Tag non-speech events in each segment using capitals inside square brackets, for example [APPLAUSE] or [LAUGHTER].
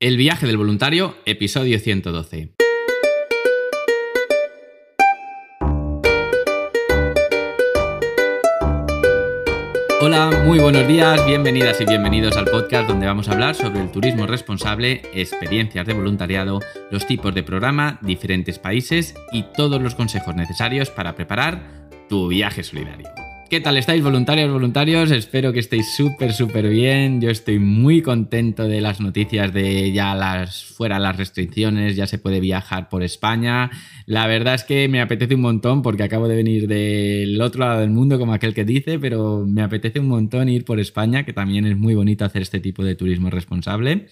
El viaje del voluntario, episodio 112. Hola, muy buenos días, bienvenidas y bienvenidos al podcast donde vamos a hablar sobre el turismo responsable, experiencias de voluntariado, los tipos de programa, diferentes países y todos los consejos necesarios para preparar tu viaje solidario. ¿Qué tal estáis voluntarios, voluntarios? Espero que estéis súper, súper bien. Yo estoy muy contento de las noticias de ya las fuera las restricciones, ya se puede viajar por España. La verdad es que me apetece un montón porque acabo de venir del otro lado del mundo, como aquel que dice, pero me apetece un montón ir por España, que también es muy bonito hacer este tipo de turismo responsable.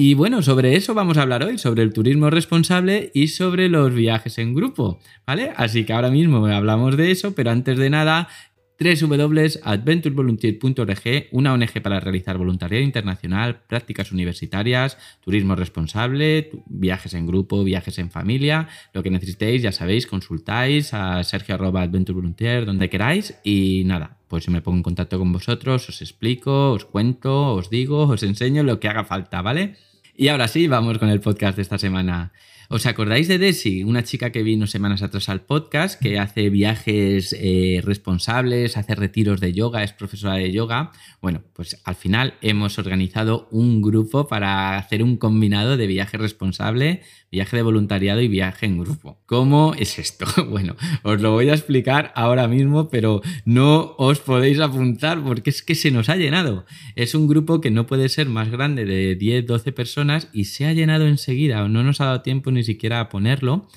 Y bueno, sobre eso vamos a hablar hoy, sobre el turismo responsable y sobre los viajes en grupo, ¿vale? Así que ahora mismo hablamos de eso, pero antes de nada www.adventurevolunteer.org, una ONG para realizar voluntariado internacional, prácticas universitarias, turismo responsable, viajes en grupo, viajes en familia, lo que necesitéis, ya sabéis, consultáis a Sergio Adventure donde queráis y nada, pues me pongo en contacto con vosotros, os explico, os cuento, os digo, os enseño lo que haga falta, ¿vale? Y ahora sí, vamos con el podcast de esta semana. ¿Os acordáis de Desi, una chica que vino semanas atrás al podcast, que hace viajes eh, responsables, hace retiros de yoga, es profesora de yoga? Bueno, pues al final hemos organizado un grupo para hacer un combinado de viaje responsable, viaje de voluntariado y viaje en grupo. ¿Cómo es esto? [LAUGHS] Bueno, os lo voy a explicar ahora mismo, pero no os podéis apuntar porque es que se nos ha llenado. Es un grupo que no puede ser más grande de 10, 12 personas y se ha llenado enseguida, no nos ha dado tiempo ni siquiera a ponerlo.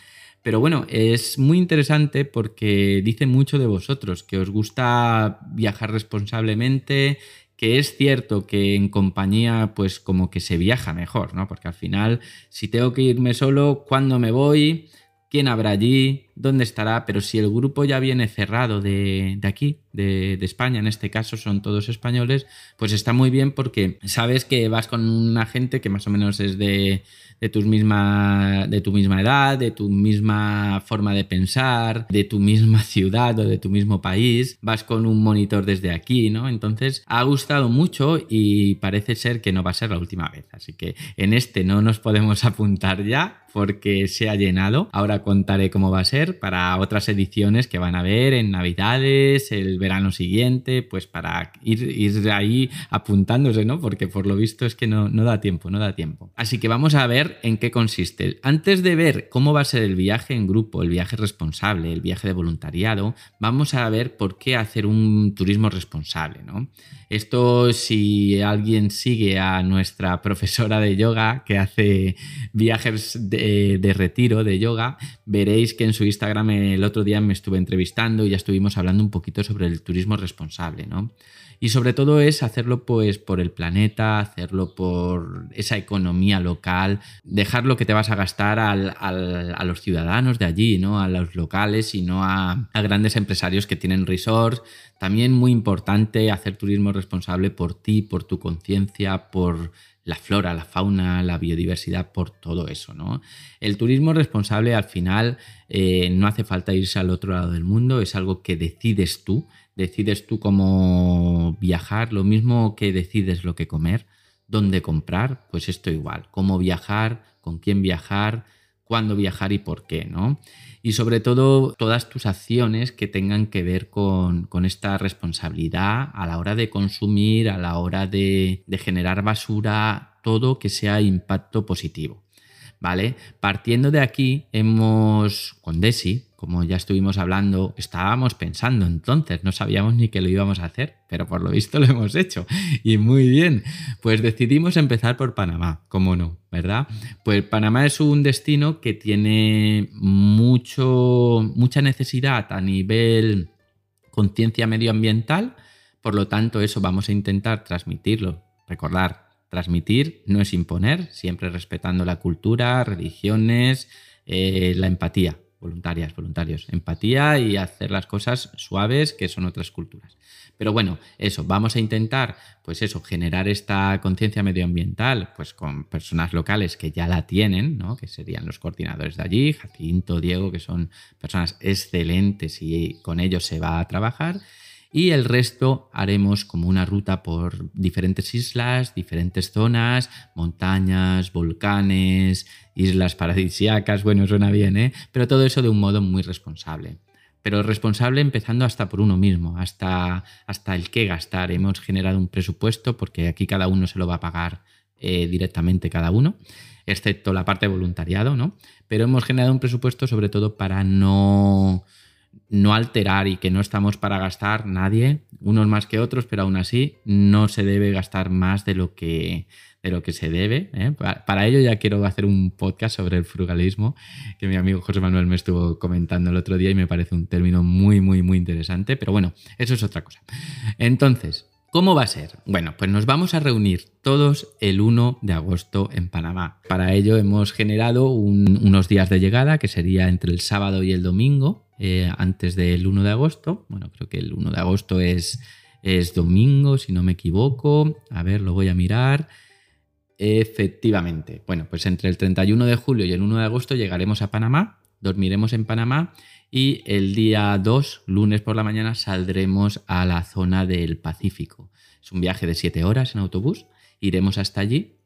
Pero bueno, es muy interesante porque dice mucho de vosotros, que os gusta viajar responsablemente, que es cierto que en compañía pues como que se viaja mejor, ¿no? Porque al final, si tengo que irme solo, ¿cuándo me voy? ¿Quién habrá allí? ¿Dónde estará? Pero si el grupo ya viene cerrado de, aquí, de, España, en este caso son todos españoles, pues está muy bien porque sabes que vas con una gente que más o menos es de, de, tus misma, de tu misma edad, de tu misma forma de pensar, de tu misma [LAUGHS] ciudad o de tu mismo país, vas con un monitor desde aquí, ¿no? Entonces ha gustado mucho y parece ser que no va a ser la última vez. Así que en este no nos podemos [LAUGHS] apuntar ya porque se ha llenado. Ahora contaré cómo va a ser para otras ediciones que van a ver en Navidades, el verano siguiente, pues para ir, ir ahí apuntándose, ¿no? Porque por lo visto es que no, no da tiempo, no da tiempo. Así que vamos a ver en qué consiste. Antes de ver cómo va a ser el viaje en grupo, el viaje responsable, el viaje de voluntariado, vamos a ver por qué hacer un turismo responsable, ¿no? Esto si alguien sigue a nuestra profesora de yoga que hace viajes de, de retiro de yoga, veréis que en su Instagram el otro día me estuve entrevistando y ya estuvimos hablando un poquito sobre el turismo responsable, ¿no? Y sobre todo es hacerlo pues por el planeta, hacerlo por esa economía local, dejar lo que te vas a gastar a los ciudadanos de allí, ¿no? A los locales y no a, a grandes empresarios que tienen resorts. También muy importante hacer turismo responsable por ti, por tu conciencia, por la flora, la fauna, la biodiversidad, por todo eso, ¿no? El turismo responsable al final eh, no hace falta irse al otro lado del mundo, es algo que decides tú, decides tú cómo viajar, lo mismo que decides lo que comer, dónde comprar, pues esto igual, cómo viajar, con quién viajar, cuándo viajar y por qué, ¿no? Y sobre todo todas tus acciones que tengan que ver con, esta responsabilidad a la hora de consumir, a la hora de, de generar basura, todo que sea impacto positivo. ¿Vale? Partiendo de aquí, hemos, con Desi, como ya estuvimos hablando, estábamos pensando entonces, no sabíamos ni que lo íbamos a hacer, pero por lo visto lo hemos hecho. Y muy bien, pues decidimos empezar por Panamá, cómo no, ¿verdad? Pues Panamá es un destino que tiene mucho, mucha necesidad a nivel conciencia medioambiental, por lo tanto eso vamos a intentar transmitirlo, recordar, transmitir no es imponer, siempre respetando la cultura, religiones, eh, la empatía voluntarias, voluntarios, empatía y hacer las cosas suaves que son otras culturas. Pero bueno, eso, vamos a intentar, pues eso, generar esta conciencia medioambiental, pues con personas locales que ya la tienen, ¿no? Que serían los coordinadores de allí, Jacinto, Diego, que son personas excelentes y con ellos se va a trabajar. Y el resto haremos como una ruta por diferentes islas, diferentes zonas, montañas, volcanes, islas paradisíacas, bueno, suena bien, ¿eh? Pero todo eso de un modo muy responsable. Pero responsable empezando hasta por uno mismo, hasta, hasta el qué gastar. Hemos generado un presupuesto porque aquí cada uno se lo va a pagar eh, directamente cada uno, excepto la parte de voluntariado, ¿no? Pero hemos generado un presupuesto sobre todo para no no alterar y que no estamos para gastar nadie, unos más que otros, pero aún así no se debe gastar más de lo que, de lo que se debe. ¿eh? Para, ello ya quiero hacer un podcast sobre el frugalismo, que mi amigo José Manuel me estuvo comentando el otro día y me parece un término muy, muy, muy interesante, pero bueno, eso es otra cosa. Entonces, ¿Cómo va a ser? Bueno, pues nos vamos a reunir todos el 1 de agosto en Panamá. Para ello hemos generado unos días de llegada, que sería entre el sábado y el domingo, eh, antes del 1 de agosto. Bueno, creo que el 1 de agosto es, es domingo, si no me equivoco. A ver, lo voy a mirar. Efectivamente. Bueno, pues entre el 31 de julio y el 1 de agosto llegaremos a Panamá, dormiremos en Panamá y el día 2, lunes por la mañana, saldremos a la zona del Pacífico. Es un viaje de 7 horas en autobús. Iremos hasta allí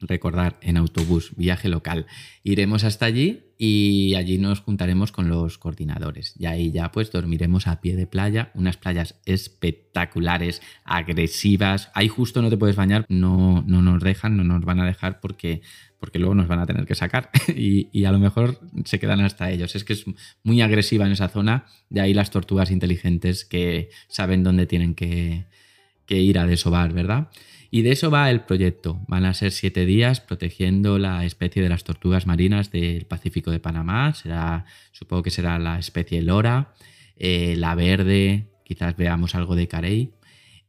recordar en autobús, viaje local. Iremos hasta allí y allí nos juntaremos con los coordinadores. Y ahí ya pues dormiremos a pie de playa, unas playas espectaculares, agresivas. Ahí justo no te puedes bañar, no, no nos dejan, no nos van a dejar porque, porque luego nos van a tener que sacar [LAUGHS] y, y a lo mejor se quedan hasta ellos. Es que es muy agresiva en esa zona, de ahí las tortugas inteligentes que saben dónde tienen que, que ir a desovar, ¿verdad? Y de eso va el proyecto. Van a ser siete días protegiendo la especie de las tortugas marinas del Pacífico de Panamá. Será, supongo que será la especie lora, eh, la verde, quizás veamos algo de carey.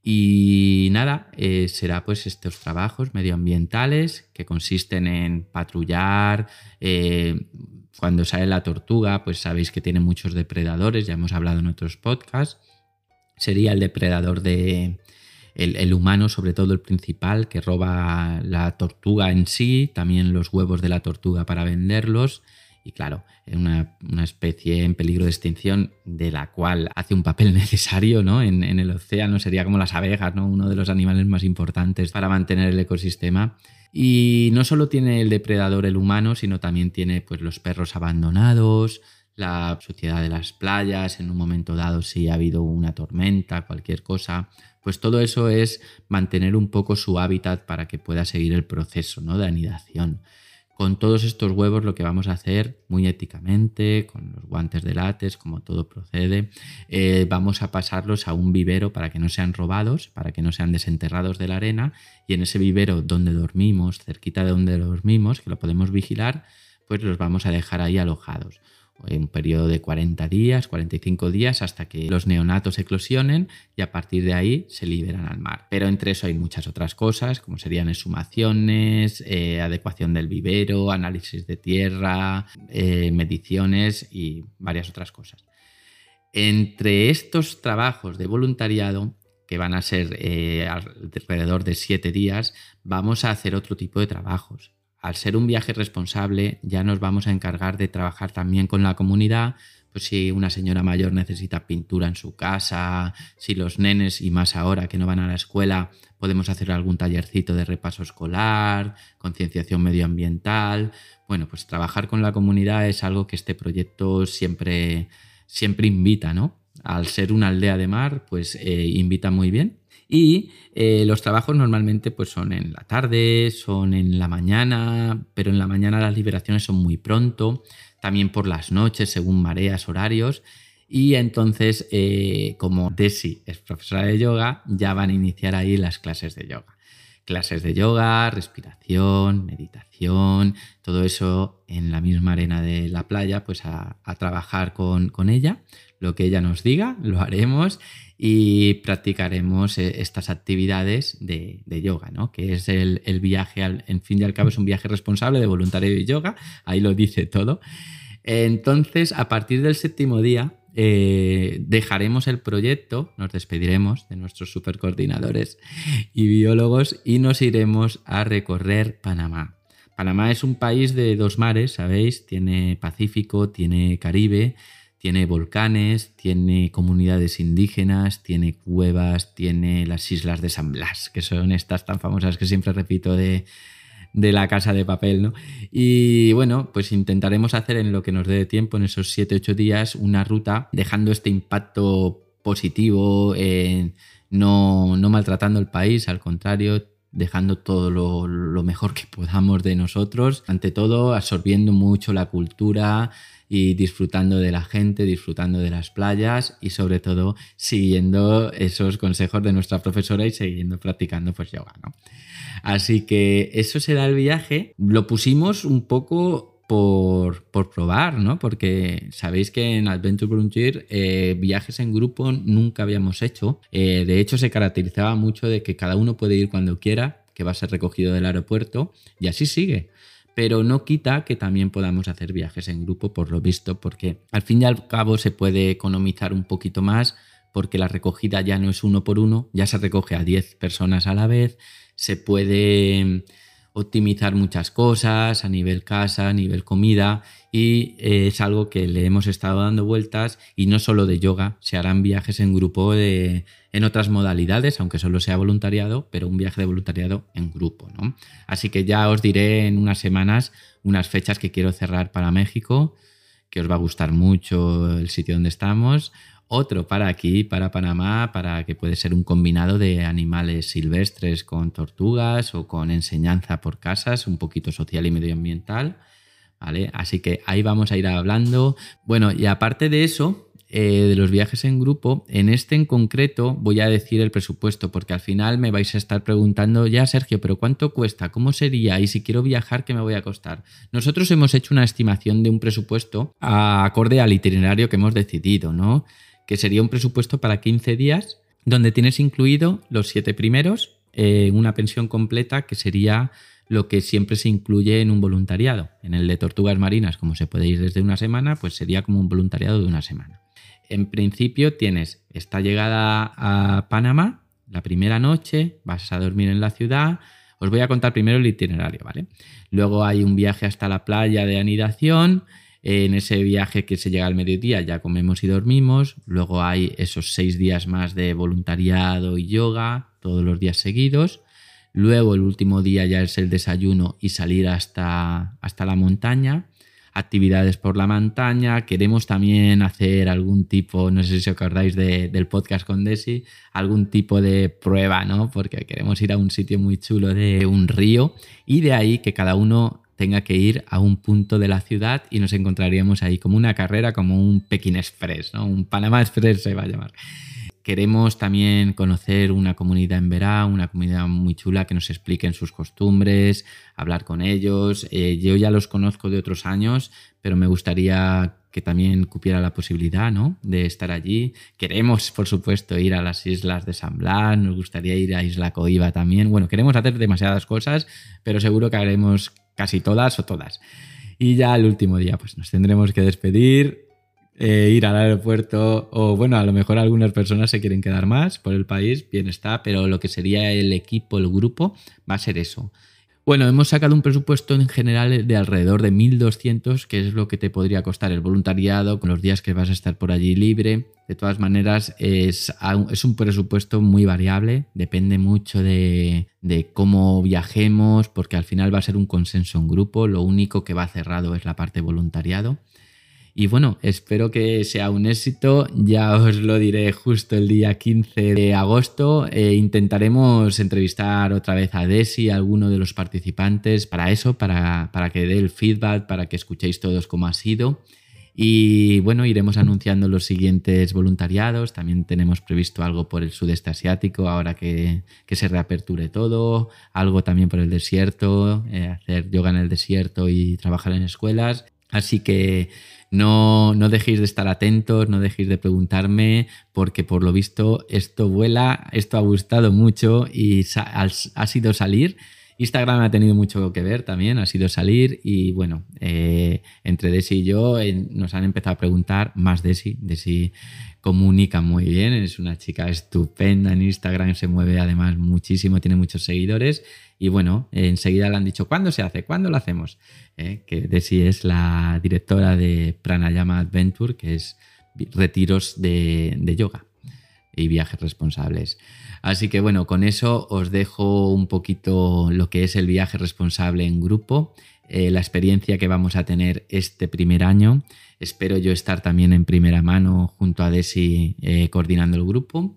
Y nada, eh, será pues estos trabajos medioambientales que consisten en patrullar. Eh, cuando sale la tortuga, pues sabéis que tiene muchos depredadores, ya hemos hablado en otros podcasts. Sería el depredador de, el, humano, sobre todo el principal, que roba la tortuga en sí, también los huevos de la tortuga para venderlos. Y claro, una, una especie en peligro de extinción de la cual hace un papel [LAUGHS] necesario ¿no? en, en, el océano, sería como las abejas, ¿no? uno de los animales más importantes para mantener el ecosistema. Y no solo tiene el depredador el humano, sino también tiene pues, los perros abandonados, la suciedad de las playas, en un momento dado si ha habido una tormenta, cualquier cosa, pues todo eso es mantener un poco su hábitat para que pueda seguir el proceso ¿no? de anidación. Con todos estos huevos lo que vamos a hacer muy éticamente, con los guantes de látex, como todo procede, eh, vamos a pasarlos a un vivero para que no sean robados, para que no sean desenterrados de la arena y en ese vivero donde dormimos, cerquita de donde dormimos, que lo podemos vigilar, pues los vamos a dejar ahí alojados un periodo de 40 días, 45 días hasta que los neonatos eclosionen y a partir de ahí se liberan al mar. Pero entre eso hay muchas otras cosas, como serían exhumaciones, eh, adecuación del vivero, análisis de tierra, eh, mediciones y varias otras cosas. Entre estos trabajos de voluntariado, que van a ser eh, alrededor de 7 días, vamos a hacer otro tipo de trabajos al ser un viaje responsable, ya nos vamos a encargar de trabajar también con la comunidad. Pues si una señora mayor necesita pintura en su casa, si los nenes y más ahora que no van a la escuela, podemos hacer algún tallercito de repaso escolar, concienciación medioambiental. Bueno, pues trabajar con la comunidad es algo que este proyecto siempre, siempre invita, ¿no? Al ser una aldea de mar, pues eh, invita muy bien. Y eh, los trabajos normalmente pues, son en la tarde, son en la mañana, pero en la mañana las liberaciones son muy pronto, también por las noches, según mareas, horarios. Y entonces, eh, como Desi es profesora de yoga, ya van a iniciar ahí las clases de yoga. Clases de yoga, respiración, meditación, todo eso en la misma arena de la playa, pues a, trabajar con, con ella. Lo que ella nos diga, lo haremos y practicaremos eh, estas actividades de, yoga, ¿no? que es el, viaje, en fin y al cabo es un viaje responsable de voluntario de yoga, ahí lo dice todo. Entonces, a partir del séptimo día, eh, dejaremos el proyecto, nos despediremos de nuestros supercoordinadores y biólogos y nos iremos a recorrer Panamá. Panamá es un país de dos mares, ¿sabéis? Tiene Pacífico, tiene Caribe, tiene volcanes, tiene comunidades indígenas, tiene cuevas, tiene las islas de San Blas, que son estas tan famosas que siempre repito de, de la casa de papel, ¿no? Y bueno, pues intentaremos hacer en lo que nos dé tiempo, en esos 7-8 días, una ruta dejando este impacto positivo, no, no maltratando el país, al contrario, dejando todo lo, mejor que podamos de nosotros, ante todo absorbiendo mucho la cultura y disfrutando de la gente, disfrutando de las playas y sobre todo siguiendo esos consejos de nuestra profesora y siguiendo practicando pues yoga, ¿no? Así que eso será el viaje. Lo pusimos un poco por, probar, ¿no? Porque sabéis que en Adventure Volunteer eh, viajes en grupo nunca habíamos hecho. Eh, de hecho, se caracterizaba mucho de que cada uno puede ir cuando quiera, que va a ser recogido del aeropuerto, y así sigue. Pero no quita que también podamos hacer viajes en grupo, por lo visto, porque al fin y al cabo se puede economizar un poquito más, porque la recogida ya no es uno por uno, ya se recoge a 10 personas a la vez, se puede optimizar muchas cosas a nivel casa, a nivel comida y eh, es algo que le hemos estado dando vueltas y no solo de yoga, se harán viajes en grupo de, en otras modalidades, aunque solo sea voluntariado, pero un viaje de voluntariado en grupo. ¿no? Así que ya os diré en unas semanas unas fechas que quiero cerrar para México, que os va a gustar mucho el sitio donde estamos otro para aquí, para Panamá, para que puede ser un combinado de animales silvestres con tortugas o con enseñanza por casas, un poquito social y medioambiental. ¿Vale? Así que ahí vamos a ir hablando. Bueno, y aparte de eso, eh, de los viajes en grupo, en este en concreto voy a decir el presupuesto, porque al final me vais a estar preguntando, ya Sergio, pero ¿cuánto cuesta? ¿Cómo sería? Y si quiero viajar, ¿qué me voy a costar? Nosotros hemos hecho una estimación de un presupuesto acorde al itinerario que hemos decidido, ¿no? Que sería un presupuesto para 15 días, donde tienes incluido los siete primeros, en una pensión completa, que sería lo que siempre se incluye en un voluntariado. En el de tortugas marinas, como se puede ir desde una semana, pues sería como un voluntariado de una semana. En principio tienes esta llegada a Panamá, la primera noche, vas a dormir en la ciudad. Os voy a contar primero el itinerario, ¿vale? Luego hay un viaje hasta la playa de anidación, en ese viaje que se llega al mediodía ya comemos y dormimos. Luego hay esos seis días más de voluntariado y yoga, todos los días seguidos. Luego el último día ya es el desayuno y salir hasta, hasta la montaña. Actividades por la montaña. Queremos también hacer algún tipo, no sé si os acordáis del podcast con Desi, algún tipo de prueba, ¿no? Porque queremos ir a un sitio muy chulo de un río y de ahí que cada uno tenga que ir a un punto de la ciudad y nos encontraríamos ahí como una carrera, como un Pekín Express, ¿no? un Panamá Express se va a llamar. Queremos también conocer una comunidad en Verá, una comunidad muy chula que nos expliquen sus costumbres, hablar con ellos. Eh, yo ya los conozco de otros años, pero me gustaría que también cupiera la posibilidad ¿no? de estar allí. Queremos, por supuesto, ir a las islas de San Blas, nos gustaría ir a Isla Coiba también. Bueno, queremos hacer demasiadas cosas, pero seguro que haremos casi todas o todas. Y ya el último día, pues nos tendremos que despedir, eh, ir al aeropuerto, o bueno, a lo mejor algunas personas se quieren quedar más por el país, bien está, pero lo que sería el equipo, el grupo, va a ser eso. Bueno, hemos sacado un presupuesto en general de alrededor de 1.200, que es lo que te podría costar el voluntariado con los días que vas a estar por allí libre. De todas maneras, es, es un presupuesto muy variable, depende mucho de, de, cómo viajemos, porque al final va a ser un consenso en grupo, lo único que va cerrado es la parte voluntariado. Y bueno, espero que sea un éxito. Ya os lo diré justo el día 15 de agosto. E intentaremos entrevistar otra vez a Desi, a alguno de los participantes, para eso, para, para que dé el feedback, para que escuchéis todos cómo ha sido. Y bueno, iremos anunciando los siguientes voluntariados. También tenemos previsto algo por el sudeste asiático, ahora que, que se reaperture todo. Algo también por el desierto, eh, hacer yoga en el desierto y trabajar en escuelas. Así que no, no dejéis de estar atentos, no dejéis de preguntarme, porque por lo visto esto vuela, esto ha gustado mucho y ha sido salir Instagram ha tenido mucho que ver también, ha sido salir y bueno, eh, entre Desi y yo eh, nos han empezado a preguntar más Desi. Desi comunica muy bien, es una chica estupenda en Instagram, se mueve además muchísimo, tiene muchos seguidores y bueno, enseguida le han dicho, ¿cuándo se hace? ¿Cuándo lo hacemos? Eh, que Desi es la directora de Pranayama Adventure, que es retiros de yoga y viajes responsables. Así que bueno, con eso os dejo un poquito lo que es el viaje responsable en grupo, eh, la experiencia que vamos a tener este primer año. Espero yo estar también en primera mano junto a Desi eh, coordinando el grupo.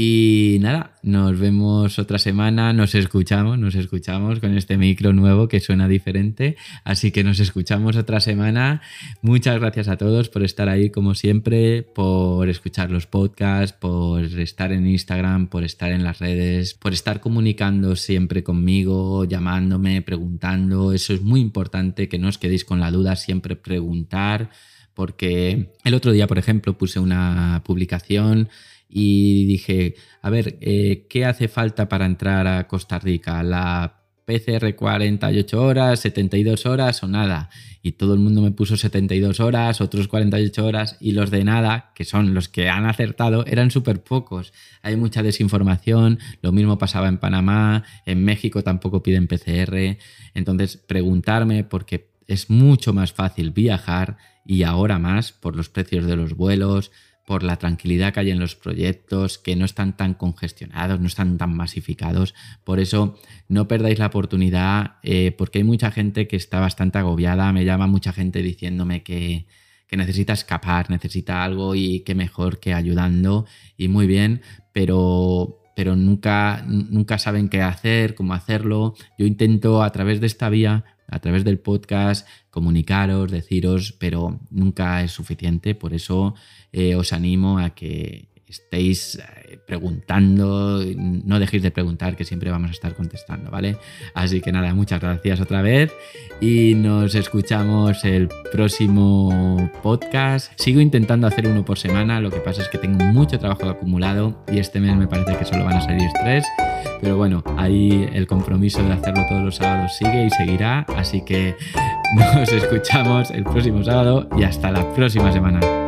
Y nada, nos vemos otra semana, nos escuchamos, nos escuchamos con este micro nuevo que suena diferente, así que nos escuchamos otra semana. Muchas gracias a todos por estar ahí como siempre, por escuchar los podcasts, por estar en Instagram, por estar en las redes, por estar comunicando siempre conmigo, llamándome, preguntando. Eso es muy importante, que no os quedéis con la duda, siempre preguntar, porque el otro día, por ejemplo, puse una publicación y dije, a ver, eh, ¿qué hace falta para entrar a Costa Rica? ¿La PCR 48 horas, 72 horas o nada? Y todo el mundo me puso 72 horas, otros 48 horas y los de nada, que son los que han acertado, eran súper pocos. Hay mucha desinformación, lo mismo pasaba en Panamá, en México tampoco piden PCR. Entonces, preguntarme porque es mucho más fácil viajar y ahora más por los precios de los vuelos, por la tranquilidad que hay en los proyectos, que no están tan congestionados, no están tan masificados. Por eso no perdáis la oportunidad, eh, porque hay mucha gente que está bastante agobiada, me llama mucha gente diciéndome que, necesita escapar, necesita algo y qué mejor que ayudando y muy bien, pero, pero nunca, nunca saben qué hacer, cómo hacerlo. Yo intento a través de esta vía a través del podcast, comunicaros, deciros, pero nunca es suficiente. Por eso eh, os animo a que estéis eh, preguntando, no dejéis de preguntar, que siempre vamos a estar contestando, ¿vale? Así que nada, muchas gracias otra vez y nos escuchamos el próximo podcast. Sigo intentando hacer uno por semana, lo que pasa es que tengo mucho trabajo acumulado y este mes me parece que solo van a salir tres, pero bueno, ahí el compromiso de hacerlo todos los sábados sigue y seguirá, así que nos escuchamos el próximo sábado y hasta la próxima semana.